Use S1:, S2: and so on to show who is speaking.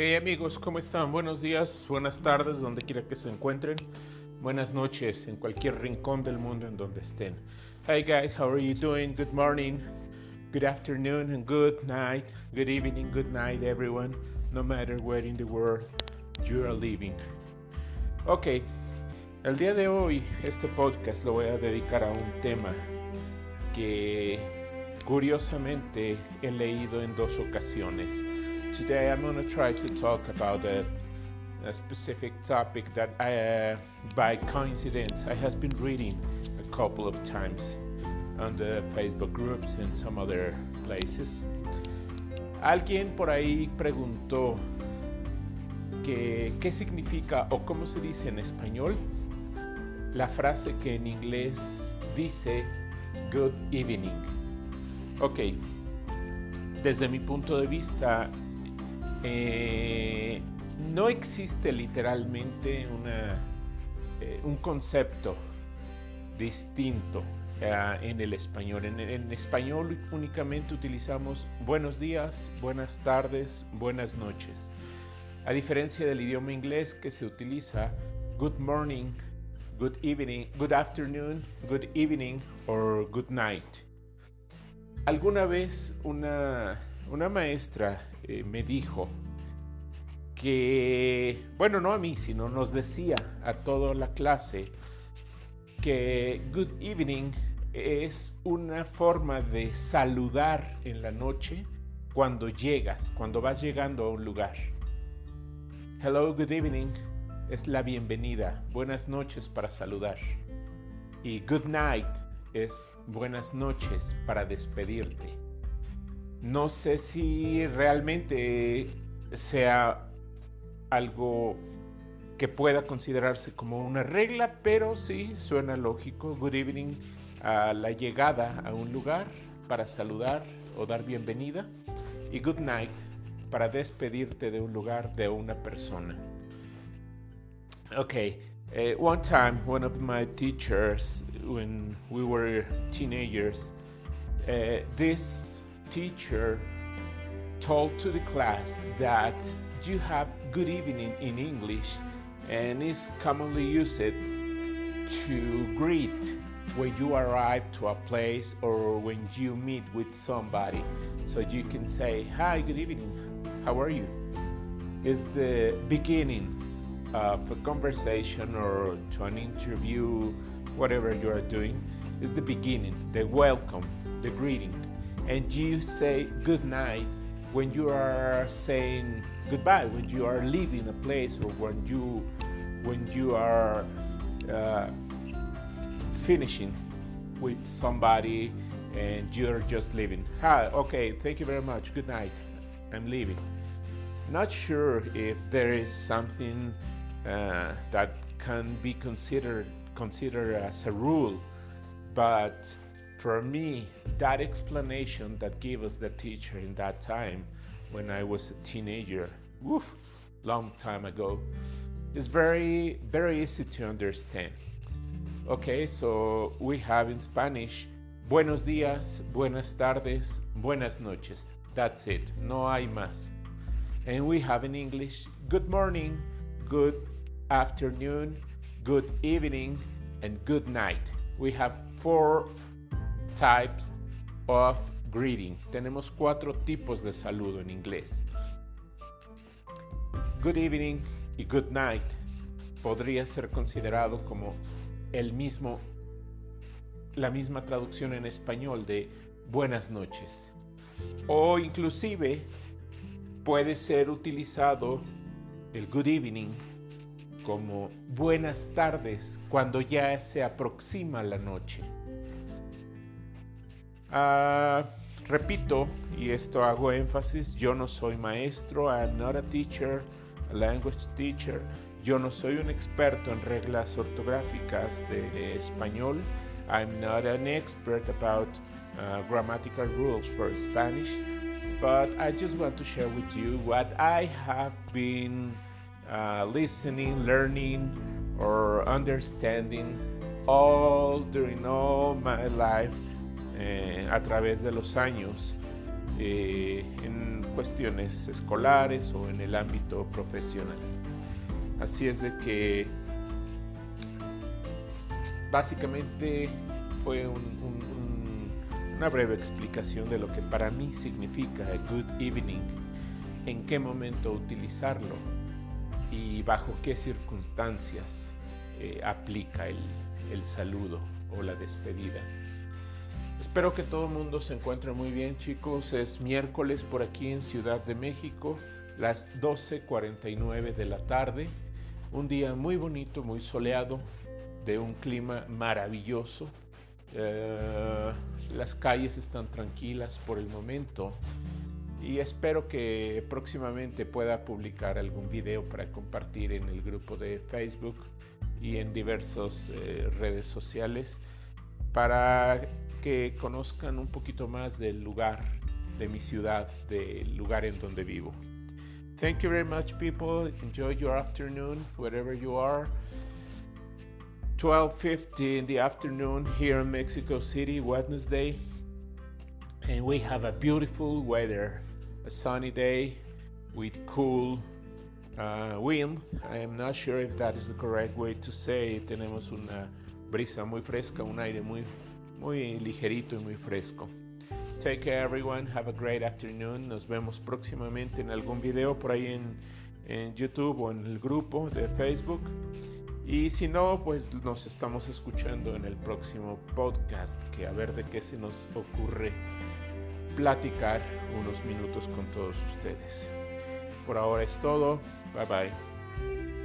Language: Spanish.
S1: Hey amigos, ¿cómo están? Buenos días, buenas tardes, donde quiera que se encuentren. Buenas noches en cualquier rincón del mundo en donde estén. Hey guys, how are you doing? Good morning, good afternoon, and good night. Good evening, good night, everyone. No matter where in the world you are living. Ok, el día de hoy este podcast lo voy a dedicar a un tema que curiosamente he leído en dos ocasiones. Today I'm going to try to talk about a, a specific topic that I, uh, by coincidence, I have been reading a couple of times on the Facebook groups and some other places. Alguien por ahí preguntó que, qué significa o cómo se dice en español la frase que en inglés dice good evening. Ok, desde mi punto de vista, eh, no existe literalmente una, eh, un concepto distinto uh, en el español. En, en, español únicamente utilizamos buenos días, buenas tardes, buenas noches. A diferencia del idioma inglés que se utiliza good morning, good evening, good afternoon, good evening or good night. Alguna vez una, una maestra eh, me dijo que, bueno, no a mí, sino nos decía a toda la clase que good evening es una forma de saludar en la noche cuando llegas, cuando vas llegando a un lugar. Hello, good evening es la bienvenida, buenas noches para saludar. Y good night es buenas noches para despedirte. No sé si realmente sea algo que pueda considerarse como una regla, pero sí suena lógico. Good evening a la llegada a un lugar para saludar o dar bienvenida. Y good night para despedirte de un lugar, de una persona. Okay, uh, one time one of my teachers, when we were teenagers, uh, this teacher told to the class that you have good evening in English and is commonly used to greet when you arrive to a place or when you meet with somebody. So you can say, Hi, good evening, how are you? Is the beginning of a conversation or to an interview, whatever you are doing, is the beginning, the welcome, the greeting. And you say good night when you are saying goodbye, when you are leaving a place or when you when you are uh, finishing with somebody and you're just leaving. Hi, okay, thank you very much. Good night. I'm leaving. Not sure if there is something uh, that can be considered considered as a rule, but for me, that explanation that gave us the teacher in that time, when I was a teenager, woof, long time ago, is very very easy to understand. Okay, so we have in Spanish, buenos días, buenas tardes, buenas noches. That's it. No hay más. And we have in English, good morning, good afternoon, good evening, and good night. We have four types of greeting. Tenemos cuatro tipos de saludo en inglés. Good evening y good night podría ser considerado como el mismo la misma traducción en español de buenas noches. O inclusive puede ser utilizado el good evening como buenas tardes cuando ya se aproxima la noche. Uh, repito, y esto hago énfasis, yo no soy maestro, I'm not a teacher, a language teacher, yo no soy un experto en reglas ortográficas de español, I'm not an expert about uh, grammatical rules for Spanish, but I just want to share with you what I have been uh, listening, learning, or understanding all during all my life eh, a través de los años. Eh, en cuestiones escolares o en el ámbito profesional. Así es de que básicamente fue una breve explicación de lo que para mí significa a good evening, en qué momento utilizarlo y bajo qué circunstancias eh, aplica el, el saludo o la despedida. Espero que todo el mundo se encuentre muy bien chicos. Es miércoles por aquí en Ciudad de México, las 12.49 de la tarde. Un día muy bonito, muy soleado, de un clima maravilloso. Eh, las calles están tranquilas por el momento y espero que próximamente pueda publicar algún video para compartir en el grupo de Facebook y en diversas eh, redes sociales para que conozcan un poquito más del lugar, de mi ciudad, del lugar en donde vivo. Thank you very much, people. Enjoy your afternoon, wherever you are. 12:50 in the afternoon here in Mexico City, Wednesday, and we have a beautiful weather, a sunny day with cool uh, wind. I am not sure if that is the correct way to say. Tenemos una brisa muy fresca, un aire muy, muy ligerito y muy fresco. Take care everyone, have a great afternoon. Nos vemos próximamente en algún video por ahí en, en YouTube o en el grupo de Facebook. Y si no, pues nos estamos escuchando en el próximo podcast, que a ver de qué se nos ocurre platicar unos minutos con todos ustedes. Por ahora es todo. Bye bye.